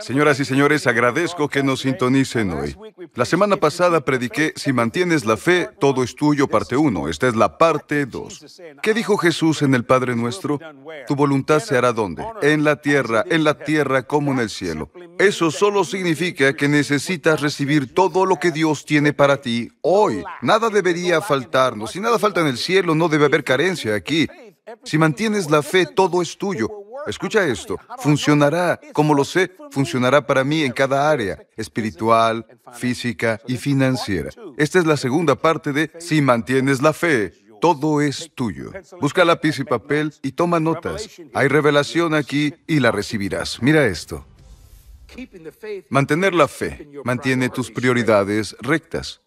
Señoras y señores, agradezco que nos sintonicen hoy. La semana pasada prediqué Si mantienes la fe, todo es tuyo, parte 1. Esta es la parte 2. ¿Qué dijo Jesús en el Padre Nuestro? Tu voluntad se hará donde? En la tierra, en la tierra como en el cielo. Eso solo significa que necesitas recibir todo lo que Dios tiene para ti hoy. Nada debería faltarnos. Si nada falta en el cielo, no debe haber carencia aquí. Si mantienes la fe, todo es tuyo. Escucha esto, funcionará, como lo sé, funcionará para mí en cada área, espiritual, física y financiera. Esta es la segunda parte de Si mantienes la fe, todo es tuyo. Busca lápiz y papel y toma notas. Hay revelación aquí y la recibirás. Mira esto. Mantener la fe mantiene tus prioridades rectas.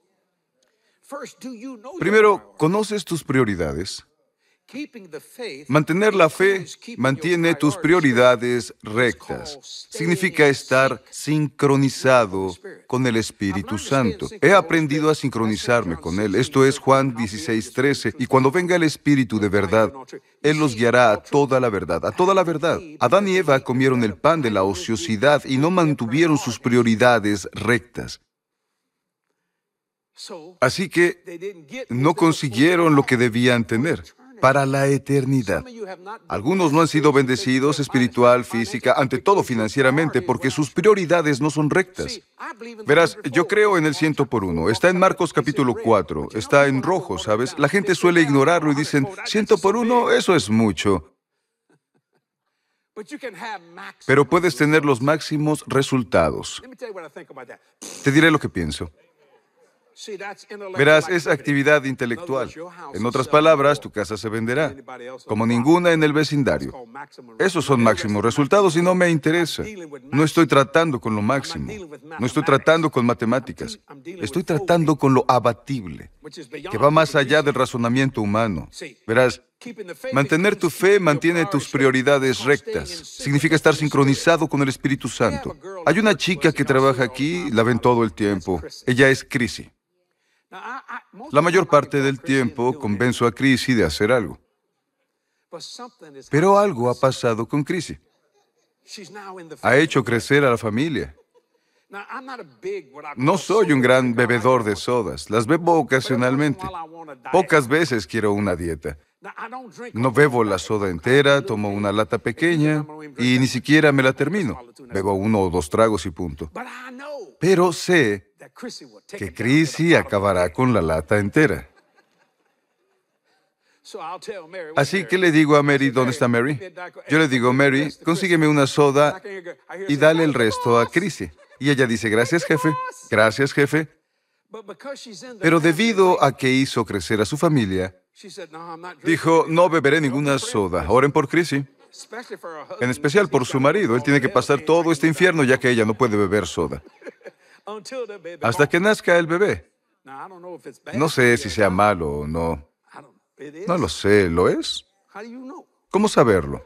Primero, ¿conoces tus prioridades? Mantener la fe mantiene tus prioridades rectas. Significa estar sincronizado con el Espíritu Santo. He aprendido a sincronizarme con Él. Esto es Juan 16, 13. Y cuando venga el Espíritu de verdad, Él los guiará a toda la verdad, a toda la verdad. Adán y Eva comieron el pan de la ociosidad y no mantuvieron sus prioridades rectas. Así que no consiguieron lo que debían tener para la eternidad. Algunos no han sido bendecidos espiritual, física, ante todo financieramente, porque sus prioridades no son rectas. Verás, yo creo en el ciento por uno. Está en Marcos capítulo 4. Está en rojo, ¿sabes? La gente suele ignorarlo y dicen, ciento por uno, eso es mucho. Pero puedes tener los máximos resultados. Te diré lo que pienso. Verás, es actividad intelectual. En otras palabras, tu casa se venderá, como ninguna en el vecindario. Esos son máximos resultados y no me interesa. No estoy tratando con lo máximo. No estoy tratando con matemáticas. Estoy tratando con lo abatible, que va más allá del razonamiento humano. Verás, Mantener tu fe mantiene tus prioridades rectas. Significa estar sincronizado con el Espíritu Santo. Hay una chica que trabaja aquí, la ven todo el tiempo. Ella es Chrissy. La mayor parte del tiempo convenzo a Chrissy de hacer algo. Pero algo ha pasado con Chrissy. Ha hecho crecer a la familia. No soy un gran bebedor de sodas, las bebo ocasionalmente. Pocas veces quiero una dieta. No bebo la soda entera, tomo una lata pequeña y ni siquiera me la termino. Bebo uno o dos tragos y punto. Pero sé que Chrissy acabará con la lata entera. Así que le digo a Mary, ¿dónde está Mary? Yo le digo, Mary, consígueme una soda y dale el resto a Chrissy. Y ella dice, gracias jefe, gracias jefe. Pero debido a que hizo crecer a su familia, dijo, no beberé ninguna soda. Oren por Chrissy. En especial por su marido. Él tiene que pasar todo este infierno ya que ella no puede beber soda. Hasta que nazca el bebé. No sé si sea malo o no. No lo sé, ¿lo es? ¿Cómo saberlo?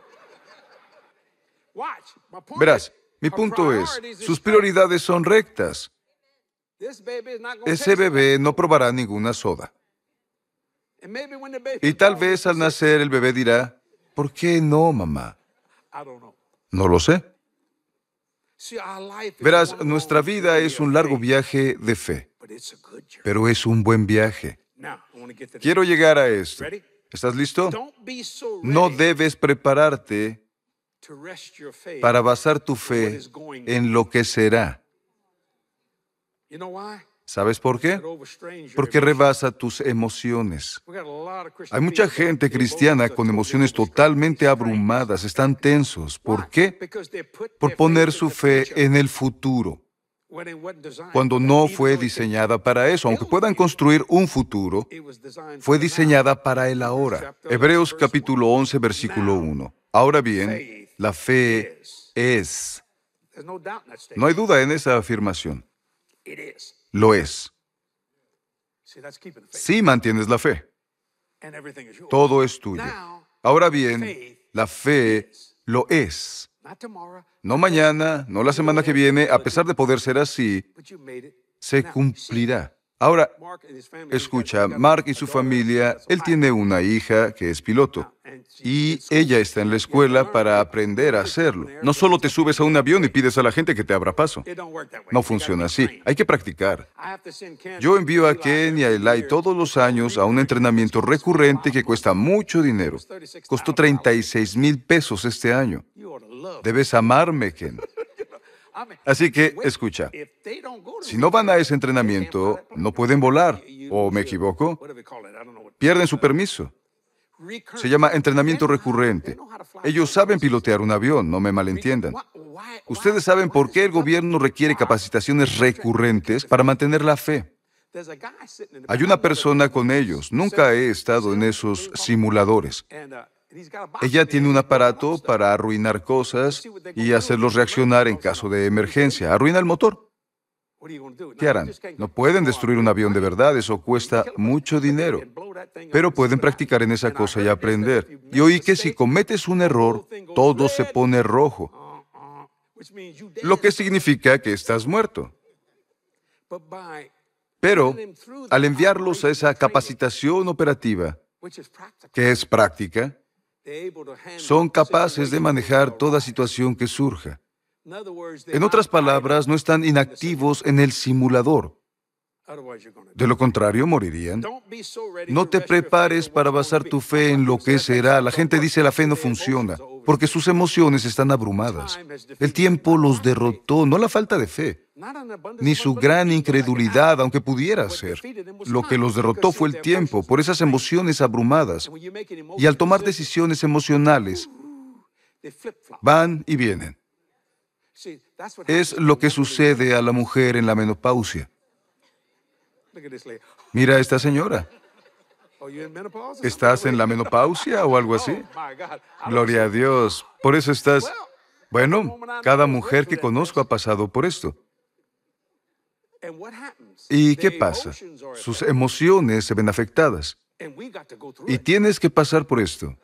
Verás, mi punto es, sus prioridades son rectas. Ese bebé no probará ninguna soda. Y tal vez al nacer el bebé dirá, ¿por qué no, mamá? No lo sé. Verás, nuestra vida es un largo viaje de fe, pero es un buen viaje. Quiero llegar a esto. ¿Estás listo? No debes prepararte para basar tu fe en lo que será. ¿Sabes por qué? Porque rebasa tus emociones. Hay mucha gente cristiana con emociones totalmente abrumadas, están tensos. ¿Por qué? Por poner su fe en el futuro, cuando no fue diseñada para eso. Aunque puedan construir un futuro, fue diseñada para el ahora. Hebreos capítulo 11, versículo 1. Ahora bien, la fe es. No hay duda en esa afirmación. Lo es. Si mantienes la fe. Todo es tuyo. Ahora bien, la fe lo es. No mañana, no la semana que viene, a pesar de poder ser así, se cumplirá. Ahora, escucha, Mark y su familia, él tiene una hija que es piloto y ella está en la escuela para aprender a hacerlo. No solo te subes a un avión y pides a la gente que te abra paso. No funciona así. Hay que practicar. Yo envío a Ken y a Eli todos los años a un entrenamiento recurrente que cuesta mucho dinero. Costó 36 mil pesos este año. Debes amarme, Ken. Así que, escucha, si no van a ese entrenamiento, no pueden volar, ¿o me equivoco? Pierden su permiso. Se llama entrenamiento recurrente. Ellos saben pilotear un avión, no me malentiendan. Ustedes saben por qué el gobierno requiere capacitaciones recurrentes para mantener la fe. Hay una persona con ellos. Nunca he estado en esos simuladores. Ella tiene un aparato para arruinar cosas y hacerlos reaccionar en caso de emergencia. Arruina el motor. ¿Qué harán? No pueden destruir un avión de verdad, eso cuesta mucho dinero. Pero pueden practicar en esa cosa y aprender. Y oí que si cometes un error, todo se pone rojo. Lo que significa que estás muerto. Pero al enviarlos a esa capacitación operativa, que es práctica, son capaces de manejar toda situación que surja. En otras palabras, no están inactivos en el simulador. De lo contrario, morirían. No te prepares para basar tu fe en lo que será. La gente dice la fe no funciona, porque sus emociones están abrumadas. El tiempo los derrotó, no la falta de fe, ni su gran incredulidad, aunque pudiera ser. Lo que los derrotó fue el tiempo, por esas emociones abrumadas. Y al tomar decisiones emocionales, van y vienen. Es lo que sucede a la mujer en la menopausia. Mira a esta señora. ¿Estás en la menopausia o algo así? Gloria a Dios. Por eso estás... Bueno, cada mujer que conozco ha pasado por esto. ¿Y qué pasa? Sus emociones se ven afectadas. Y tienes que pasar por esto.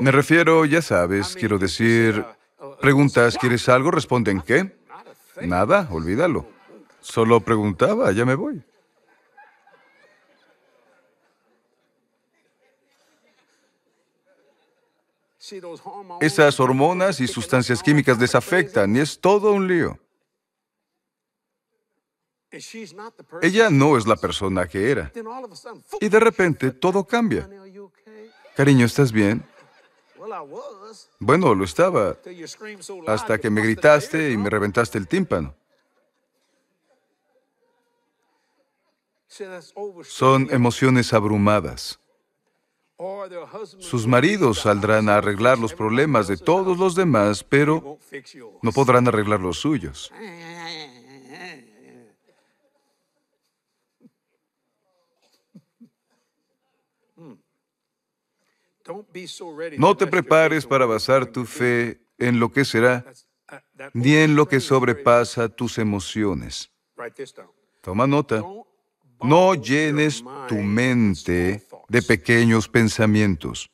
Me refiero, ya sabes, quiero decir, preguntas, ¿quieres algo? Responden, ¿qué? Nada, olvídalo. Solo preguntaba, ya me voy. Esas hormonas y sustancias químicas les afectan y es todo un lío. Ella no es la persona que era. Y de repente todo cambia. Cariño, ¿estás bien? Bueno, lo estaba. Hasta que me gritaste y me reventaste el tímpano. Son emociones abrumadas. Sus maridos saldrán a arreglar los problemas de todos los demás, pero no podrán arreglar los suyos. No te prepares para basar tu fe en lo que será, ni en lo que sobrepasa tus emociones. Toma nota. No llenes tu mente de pequeños pensamientos.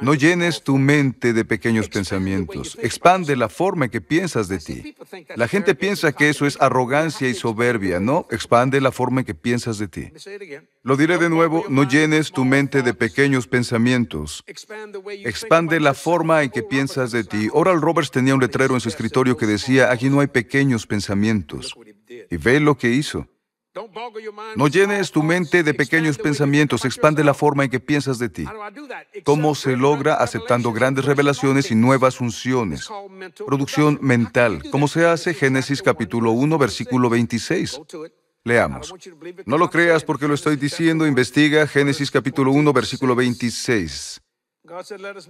No llenes tu mente de pequeños pensamientos. Expande la forma en que piensas de ti. La gente piensa que eso es arrogancia y soberbia. No, expande la forma en que piensas de ti. Lo diré de nuevo, no llenes tu mente de pequeños pensamientos. Expande la forma en que piensas de ti. Oral Roberts tenía un letrero en su escritorio que decía, aquí no hay pequeños pensamientos. Y ve lo que hizo. No llenes tu mente de pequeños pensamientos, expande la forma en que piensas de ti. ¿Cómo se logra aceptando grandes revelaciones y nuevas unciones? Producción mental. ¿Cómo se hace? Génesis capítulo 1, versículo 26. Leamos. No lo creas porque lo estoy diciendo, investiga Génesis capítulo 1, versículo 26.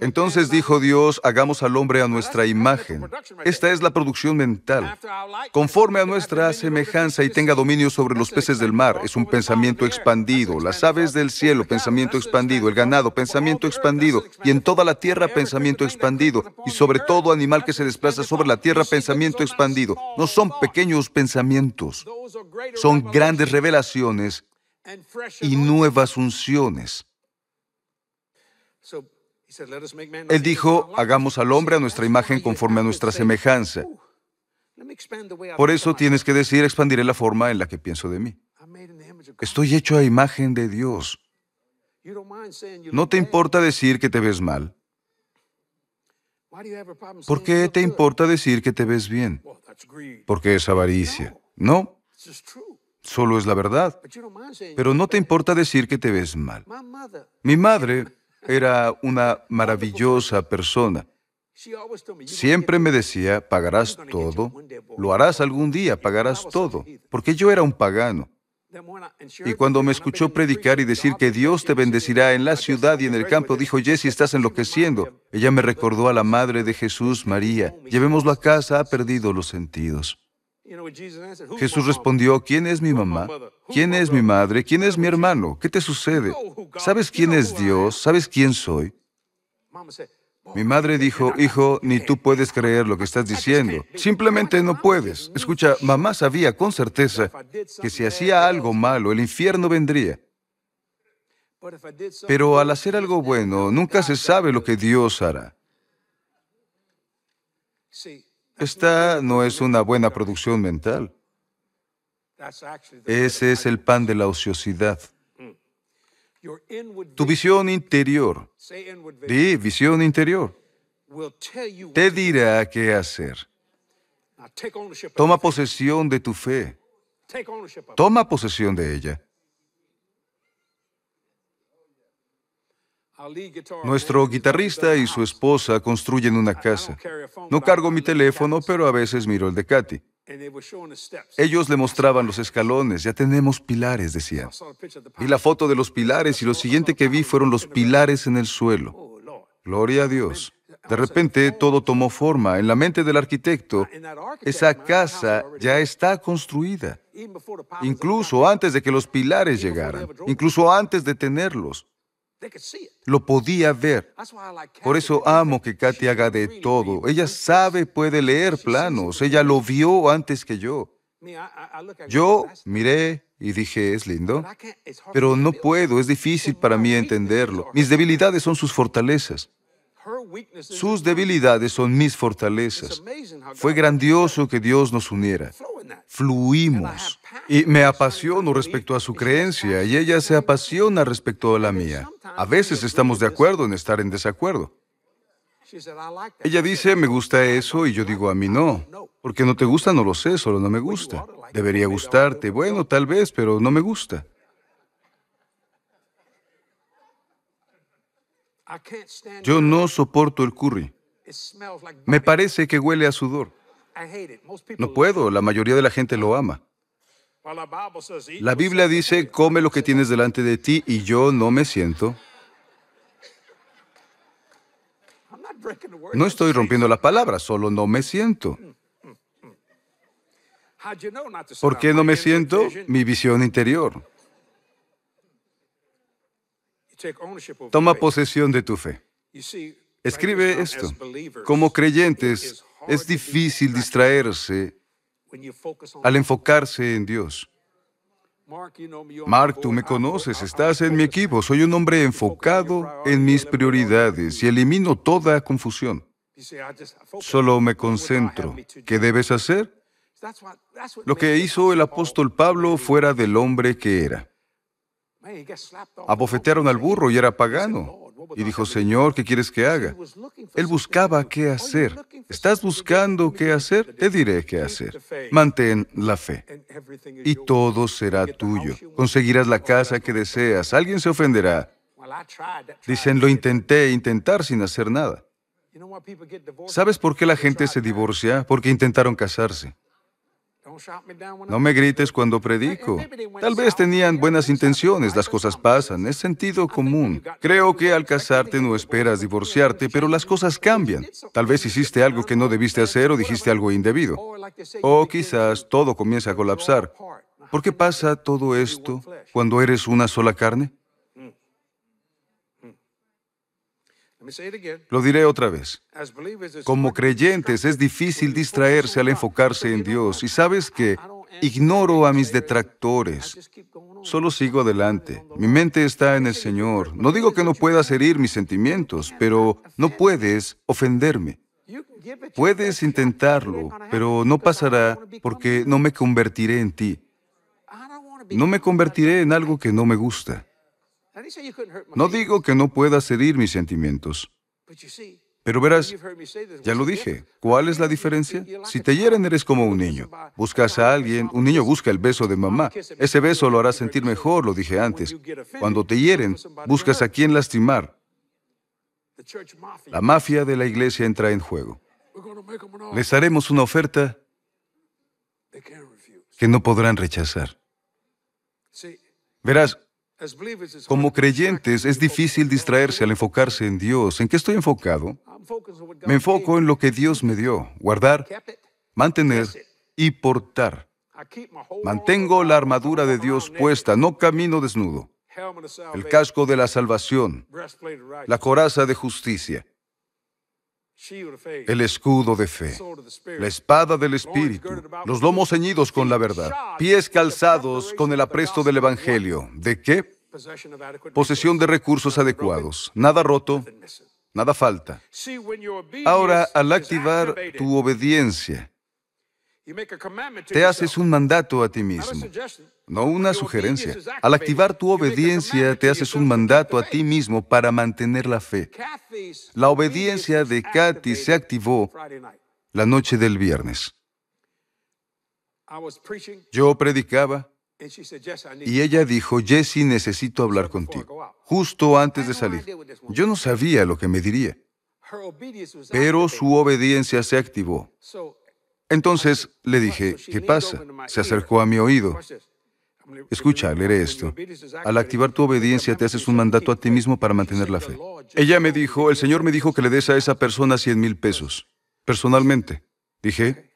Entonces dijo Dios, hagamos al hombre a nuestra imagen. Esta es la producción mental. Conforme a nuestra semejanza y tenga dominio sobre los peces del mar, es un pensamiento expandido. Las aves del cielo, pensamiento expandido. El ganado, pensamiento expandido. Y en toda la tierra, pensamiento expandido. Y sobre todo animal que se desplaza sobre la tierra, pensamiento expandido. No son pequeños pensamientos. Son grandes revelaciones y nuevas unciones. Él dijo, hagamos al hombre a nuestra imagen conforme a nuestra semejanza. Por eso tienes que decir, expandiré la forma en la que pienso de mí. Estoy hecho a imagen de Dios. ¿No te importa decir que te ves mal? ¿Por qué te importa decir que te ves bien? Porque es avaricia. No, solo es la verdad. Pero no te importa decir que te ves mal. Mi madre era una maravillosa persona. Siempre me decía, pagarás todo, lo harás algún día, pagarás todo, porque yo era un pagano. Y cuando me escuchó predicar y decir que Dios te bendecirá en la ciudad y en el campo, dijo, Jesse, estás enloqueciendo. Ella me recordó a la Madre de Jesús, María. Llevémoslo a casa, ha perdido los sentidos. Jesús respondió, ¿quién es mi mamá? ¿Quién es mi madre? ¿Quién es mi hermano? ¿Qué te sucede? ¿Sabes quién es Dios? ¿Sabes quién soy? Mi madre dijo, hijo, ni tú puedes creer lo que estás diciendo. Simplemente no puedes. Escucha, mamá sabía con certeza que si hacía algo malo, el infierno vendría. Pero al hacer algo bueno, nunca se sabe lo que Dios hará. Esta no es una buena producción mental. Ese es el pan de la ociosidad. Tu visión interior, di visión interior, te dirá qué hacer. Toma posesión de tu fe. Toma posesión de ella. Nuestro guitarrista y su esposa construyen una casa. No cargo mi teléfono, pero a veces miro el de Katy. Ellos le mostraban los escalones, ya tenemos pilares, decían. Vi la foto de los pilares y lo siguiente que vi fueron los pilares en el suelo. Gloria a Dios. De repente todo tomó forma. En la mente del arquitecto, esa casa ya está construida. Incluso antes de que los pilares llegaran, incluso antes de tenerlos. Lo podía ver. Por eso amo que Katy haga de todo. Ella sabe, puede leer planos. Ella lo vio antes que yo. Yo miré y dije, es lindo, pero no puedo, es difícil para mí entenderlo. Mis debilidades son sus fortalezas. Sus debilidades son mis fortalezas. Fue grandioso que Dios nos uniera. Fluimos. Y me apasiono respecto a su creencia y ella se apasiona respecto a la mía. A veces estamos de acuerdo en estar en desacuerdo. Ella dice, me gusta eso, y yo digo, a mí no. Porque no te gusta, no lo sé, solo no me gusta. Debería gustarte. Bueno, tal vez, pero no me gusta. Yo no soporto el curry. Me parece que huele a sudor. No puedo, la mayoría de la gente lo ama. La Biblia dice, come lo que tienes delante de ti y yo no me siento. No estoy rompiendo la palabra, solo no me siento. ¿Por qué no me siento? Mi visión interior. Toma posesión de tu fe. Escribe esto. Como creyentes, es difícil distraerse al enfocarse en Dios. Mark, tú me conoces, estás en mi equipo, soy un hombre enfocado en mis prioridades y elimino toda confusión. Solo me concentro. ¿Qué debes hacer? Lo que hizo el apóstol Pablo fuera del hombre que era. Abofetearon al burro y era pagano. Y dijo, Señor, ¿qué quieres que haga? Él buscaba qué hacer. ¿Estás buscando qué hacer? Te diré qué hacer. Mantén la fe. Y todo será tuyo. Conseguirás la casa que deseas. Alguien se ofenderá. Dicen, lo intenté intentar sin hacer nada. ¿Sabes por qué la gente se divorcia? Porque intentaron casarse. No me grites cuando predico. Tal vez tenían buenas intenciones, las cosas pasan, es sentido común. Creo que al casarte no esperas divorciarte, pero las cosas cambian. Tal vez hiciste algo que no debiste hacer o dijiste algo indebido. O quizás todo comienza a colapsar. ¿Por qué pasa todo esto cuando eres una sola carne? Lo diré otra vez. Como creyentes es difícil distraerse al enfocarse en Dios y sabes que ignoro a mis detractores. Solo sigo adelante. Mi mente está en el Señor. No digo que no puedas herir mis sentimientos, pero no puedes ofenderme. Puedes intentarlo, pero no pasará porque no me convertiré en ti. No me convertiré en algo que no me gusta. No digo que no puedas herir mis sentimientos. Pero verás, ya lo dije, ¿cuál es la diferencia? Si te hieren eres como un niño. Buscas a alguien, un niño busca el beso de mamá. Ese beso lo hará sentir mejor, lo dije antes. Cuando te hieren, buscas a quien lastimar. La mafia de la iglesia entra en juego. Les haremos una oferta que no podrán rechazar. Verás, como creyentes es difícil distraerse al enfocarse en Dios. ¿En qué estoy enfocado? Me enfoco en lo que Dios me dio, guardar, mantener y portar. Mantengo la armadura de Dios puesta, no camino desnudo. El casco de la salvación, la coraza de justicia, el escudo de fe, la espada del Espíritu, los lomos ceñidos con la verdad, pies calzados con el apresto del Evangelio. ¿De qué? Posesión de recursos adecuados, nada roto, nada falta. Ahora, al activar tu obediencia, te haces un mandato a ti mismo, no una sugerencia. Al activar tu obediencia, te haces un mandato a ti mismo para mantener la fe. La obediencia de Kathy se activó la noche del viernes. Yo predicaba y ella dijo, Jesse, necesito hablar contigo, justo antes de salir. Yo no sabía lo que me diría, pero su obediencia se activó. Entonces le dije, ¿qué pasa? Se acercó a mi oído. Escucha, leeré esto. Al activar tu obediencia te haces un mandato a ti mismo para mantener la fe. Ella me dijo, el Señor me dijo que le des a esa persona 100 mil pesos, personalmente. Dije,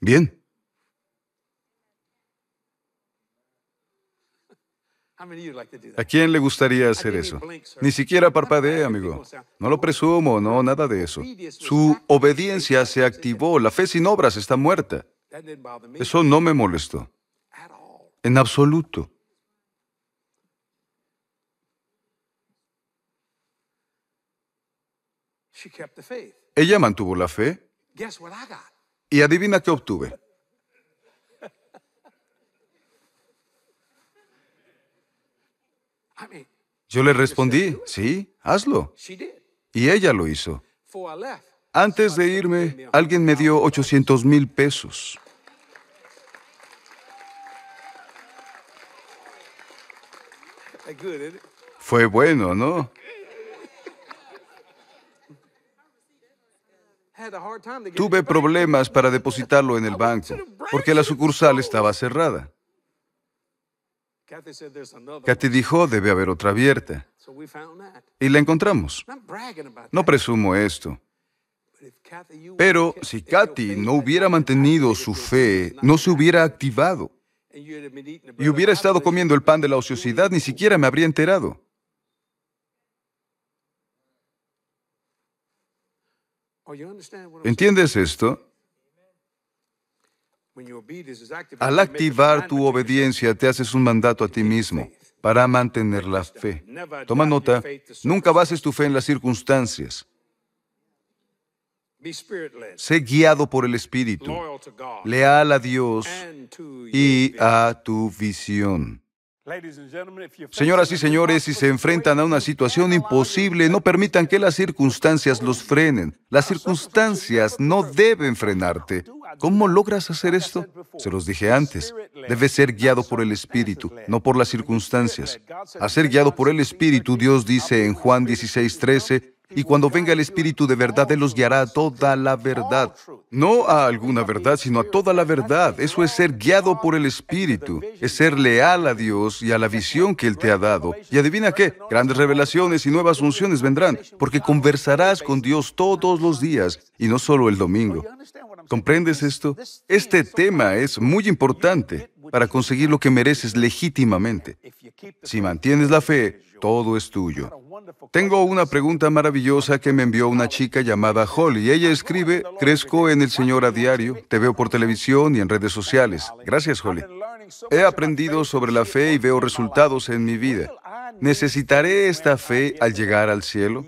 bien. ¿A quién le gustaría hacer eso? Ni siquiera parpadee, amigo. No lo presumo, no, nada de eso. Su obediencia se activó, la fe sin obras está muerta. Eso no me molestó. En absoluto. Ella mantuvo la fe. Y adivina qué obtuve. Yo le respondí, sí, hazlo. Y ella lo hizo. Antes de irme, alguien me dio 800 mil pesos. Fue bueno, ¿no? Tuve problemas para depositarlo en el banco, porque la sucursal estaba cerrada. Kathy dijo, debe haber otra abierta. Y la encontramos. No presumo esto. Pero si Kathy no hubiera mantenido su fe, no se hubiera activado y hubiera estado comiendo el pan de la ociosidad, ni siquiera me habría enterado. ¿Entiendes esto? Al activar tu obediencia, te haces un mandato a ti mismo para mantener la fe. Toma nota, nunca bases tu fe en las circunstancias. Sé guiado por el Espíritu, leal a Dios y a tu visión. Señoras y señores, si se enfrentan a una situación imposible, no permitan que las circunstancias los frenen. Las circunstancias no deben frenarte. ¿Cómo logras hacer esto? Se los dije antes. Debes ser guiado por el Espíritu, no por las circunstancias. A ser guiado por el Espíritu, Dios dice en Juan 16, 13, y cuando venga el Espíritu de verdad, Él los guiará a toda la verdad. No a alguna verdad, sino a toda la verdad. Eso es ser guiado por el Espíritu. Es ser leal a Dios y a la visión que Él te ha dado. Y adivina qué, grandes revelaciones y nuevas funciones vendrán, porque conversarás con Dios todos los días y no solo el domingo. ¿Comprendes esto? Este tema es muy importante para conseguir lo que mereces legítimamente. Si mantienes la fe, todo es tuyo. Tengo una pregunta maravillosa que me envió una chica llamada Holly. Ella escribe, crezco en el Señor a diario, te veo por televisión y en redes sociales. Gracias, Holly. He aprendido sobre la fe y veo resultados en mi vida. ¿Necesitaré esta fe al llegar al cielo?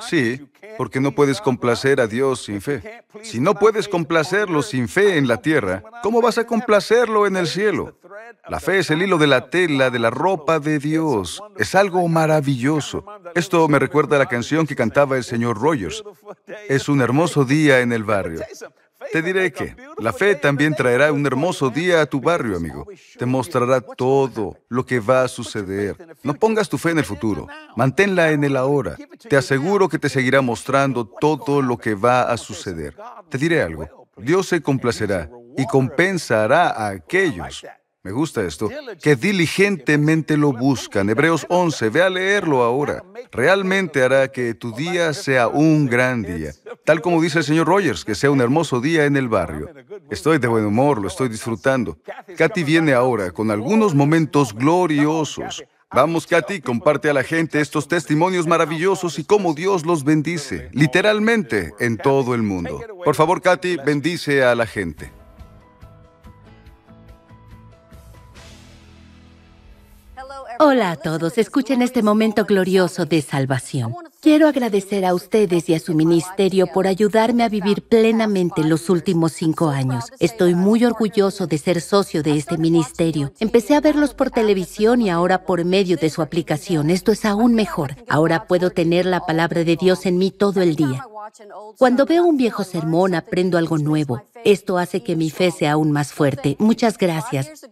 Sí, porque no puedes complacer a Dios sin fe. Si no puedes complacerlo sin fe en la tierra, ¿cómo vas a complacerlo en el cielo? La fe es el hilo de la tela de la ropa de Dios. Es algo maravilloso. Esto me recuerda a la canción que cantaba el señor Rogers. Es un hermoso día en el barrio. Te diré que la fe también traerá un hermoso día a tu barrio, amigo. Te mostrará todo lo que va a suceder. No pongas tu fe en el futuro, manténla en el ahora. Te aseguro que te seguirá mostrando todo lo que va a suceder. Te diré algo. Dios se complacerá y compensará a aquellos me gusta esto, que diligentemente lo buscan. Hebreos 11, ve a leerlo ahora. Realmente hará que tu día sea un gran día. Tal como dice el señor Rogers, que sea un hermoso día en el barrio. Estoy de buen humor, lo estoy disfrutando. Katy viene ahora con algunos momentos gloriosos. Vamos, Katy, comparte a la gente estos testimonios maravillosos y cómo Dios los bendice, literalmente, en todo el mundo. Por favor, Katy, bendice a la gente. Hola a todos, escuchen este momento glorioso de salvación. Quiero agradecer a ustedes y a su ministerio por ayudarme a vivir plenamente los últimos cinco años. Estoy muy orgulloso de ser socio de este ministerio. Empecé a verlos por televisión y ahora por medio de su aplicación. Esto es aún mejor. Ahora puedo tener la palabra de Dios en mí todo el día. Cuando veo un viejo sermón, aprendo algo nuevo. Esto hace que mi fe sea aún más fuerte. Muchas gracias.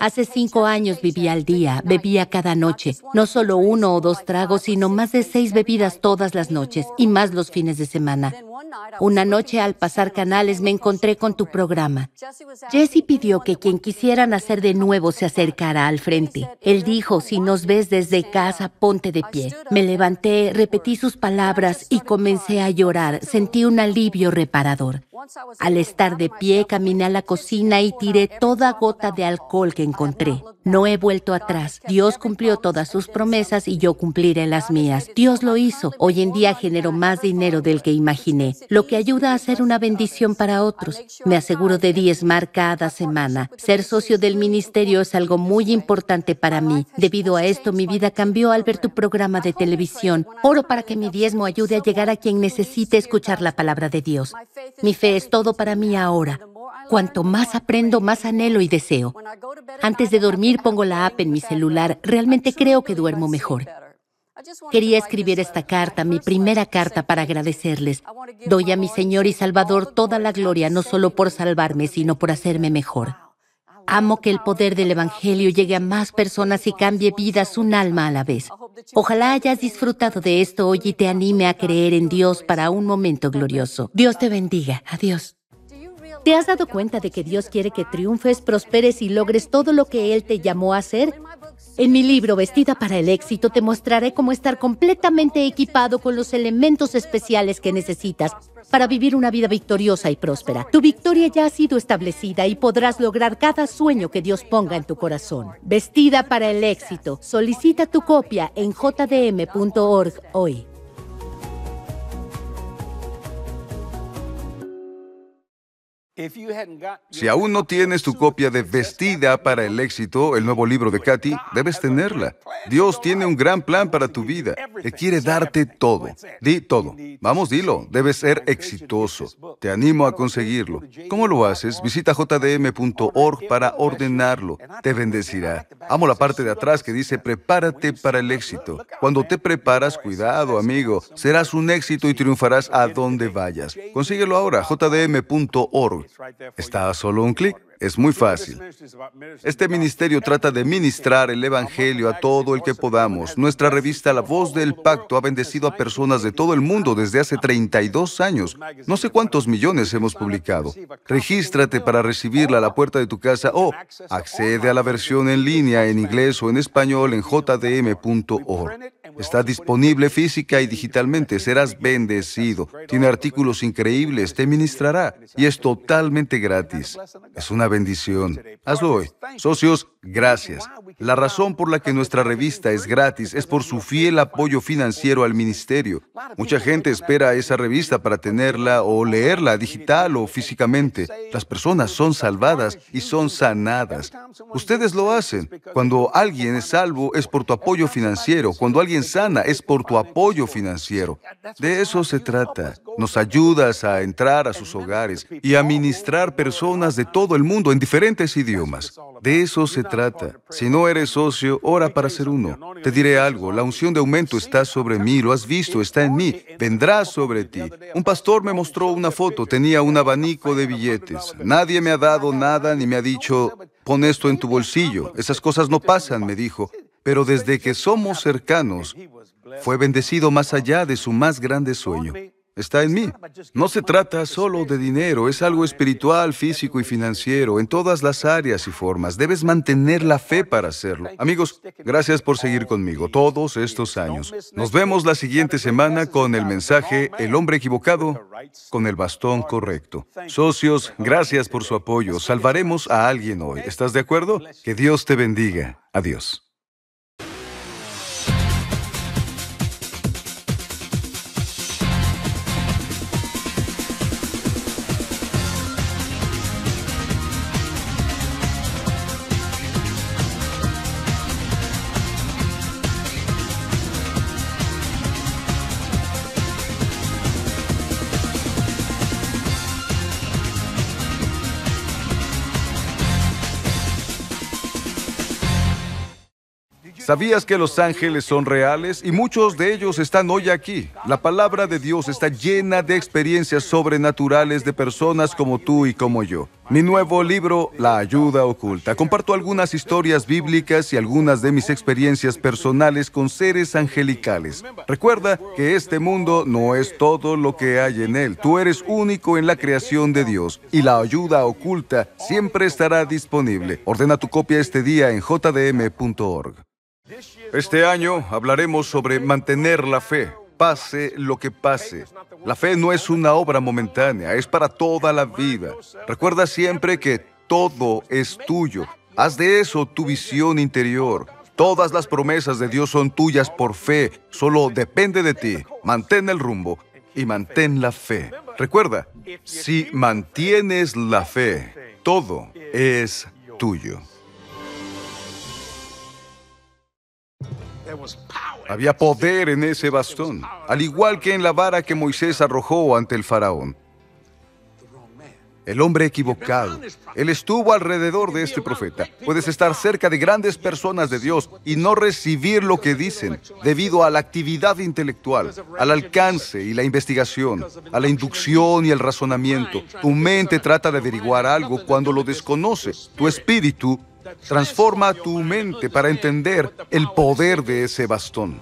Hace cinco años vivía al día, bebía cada noche, no solo uno o dos tragos, sino más de seis bebidas todas las noches y más los fines de semana. Una noche al pasar canales me encontré con tu programa. Jesse pidió que quien quisiera nacer de nuevo se acercara al frente. Él dijo, si nos ves desde casa, ponte de pie. Me levanté, repetí sus palabras y comencé a llorar. Sentí un alivio reparador. Al estar de pie, caminé a la cocina y tiré toda gota de alcohol que encontré. No he vuelto atrás. Dios cumplió todas sus promesas y yo cumpliré las mías. Dios lo hizo. Hoy en día genero más dinero del que imaginé, lo que ayuda a ser una bendición para otros. Me aseguro de diezmar cada semana. Ser socio del ministerio es algo muy importante para mí. Debido a esto, mi vida cambió al ver tu programa de televisión. Oro para que mi diezmo ayude a llegar a quien necesite escuchar la palabra de Dios. Mi fe es todo para mí ahora. Cuanto más aprendo, más anhelo y deseo. Antes de dormir pongo la app en mi celular. Realmente creo que duermo mejor. Quería escribir esta carta, mi primera carta, para agradecerles. Doy a mi Señor y Salvador toda la gloria, no solo por salvarme, sino por hacerme mejor. Amo que el poder del Evangelio llegue a más personas y cambie vidas un alma a la vez. Ojalá hayas disfrutado de esto hoy y te anime a creer en Dios para un momento glorioso. Dios te bendiga. Adiós. ¿Te has dado cuenta de que Dios quiere que triunfes, prosperes y logres todo lo que Él te llamó a hacer? En mi libro Vestida para el éxito te mostraré cómo estar completamente equipado con los elementos especiales que necesitas para vivir una vida victoriosa y próspera. Tu victoria ya ha sido establecida y podrás lograr cada sueño que Dios ponga en tu corazón. Vestida para el éxito. Solicita tu copia en jdm.org hoy. Si aún no tienes tu copia de Vestida para el éxito, el nuevo libro de Katy, debes tenerla. Dios tiene un gran plan para tu vida. Te quiere darte todo. Di todo. Vamos, dilo. Debes ser exitoso. Te animo a conseguirlo. ¿Cómo lo haces? Visita jdm.org para ordenarlo. Te bendecirá. Amo la parte de atrás que dice prepárate para el éxito. Cuando te preparas, cuidado, amigo. Serás un éxito y triunfarás a donde vayas. Consíguelo ahora, jdm.org. Está a solo un clic. Es muy fácil. Este ministerio trata de ministrar el Evangelio a todo el que podamos. Nuestra revista La Voz del Pacto ha bendecido a personas de todo el mundo desde hace 32 años. No sé cuántos millones hemos publicado. Regístrate para recibirla a la puerta de tu casa o accede a la versión en línea en inglés o en español en jdm.org. Está disponible física y digitalmente. Serás bendecido. Tiene artículos increíbles. Te ministrará. Y es totalmente gratis. Es una bendición. Hazlo hoy. Socios, gracias. La razón por la que nuestra revista es gratis es por su fiel apoyo financiero al ministerio. Mucha gente espera esa revista para tenerla o leerla digital o físicamente. Las personas son salvadas y son sanadas. Ustedes lo hacen. Cuando alguien es salvo es por tu apoyo financiero. Cuando alguien sana es por tu apoyo financiero. De eso se trata. Nos ayudas a entrar a sus hogares y a ministrar personas de todo el mundo en diferentes idiomas. De eso se trata. Si no eres socio, ora para ser uno. Te diré algo, la unción de aumento está sobre mí, lo has visto, está en mí, vendrá sobre ti. Un pastor me mostró una foto, tenía un abanico de billetes. Nadie me ha dado nada ni me ha dicho, pon esto en tu bolsillo. Esas cosas no pasan, me dijo. Pero desde que somos cercanos, fue bendecido más allá de su más grande sueño está en mí. No se trata solo de dinero, es algo espiritual, físico y financiero, en todas las áreas y formas. Debes mantener la fe para hacerlo. Amigos, gracias por seguir conmigo todos estos años. Nos vemos la siguiente semana con el mensaje El hombre equivocado con el bastón correcto. Socios, gracias por su apoyo. Salvaremos a alguien hoy. ¿Estás de acuerdo? Que Dios te bendiga. Adiós. ¿Sabías que los ángeles son reales y muchos de ellos están hoy aquí? La palabra de Dios está llena de experiencias sobrenaturales de personas como tú y como yo. Mi nuevo libro, La ayuda oculta, comparto algunas historias bíblicas y algunas de mis experiencias personales con seres angelicales. Recuerda que este mundo no es todo lo que hay en él. Tú eres único en la creación de Dios y la ayuda oculta siempre estará disponible. Ordena tu copia este día en jdm.org. Este año hablaremos sobre mantener la fe, pase lo que pase. La fe no es una obra momentánea, es para toda la vida. Recuerda siempre que todo es tuyo. Haz de eso tu visión interior. Todas las promesas de Dios son tuyas por fe, solo depende de ti. Mantén el rumbo y mantén la fe. Recuerda, si mantienes la fe, todo es tuyo. Había poder en ese bastón, al igual que en la vara que Moisés arrojó ante el faraón. El hombre equivocado. Él estuvo alrededor de este profeta. Puedes estar cerca de grandes personas de Dios y no recibir lo que dicen debido a la actividad intelectual, al alcance y la investigación, a la inducción y el razonamiento. Tu mente trata de averiguar algo cuando lo desconoce. Tu espíritu Transforma tu mente para entender el poder de ese bastón.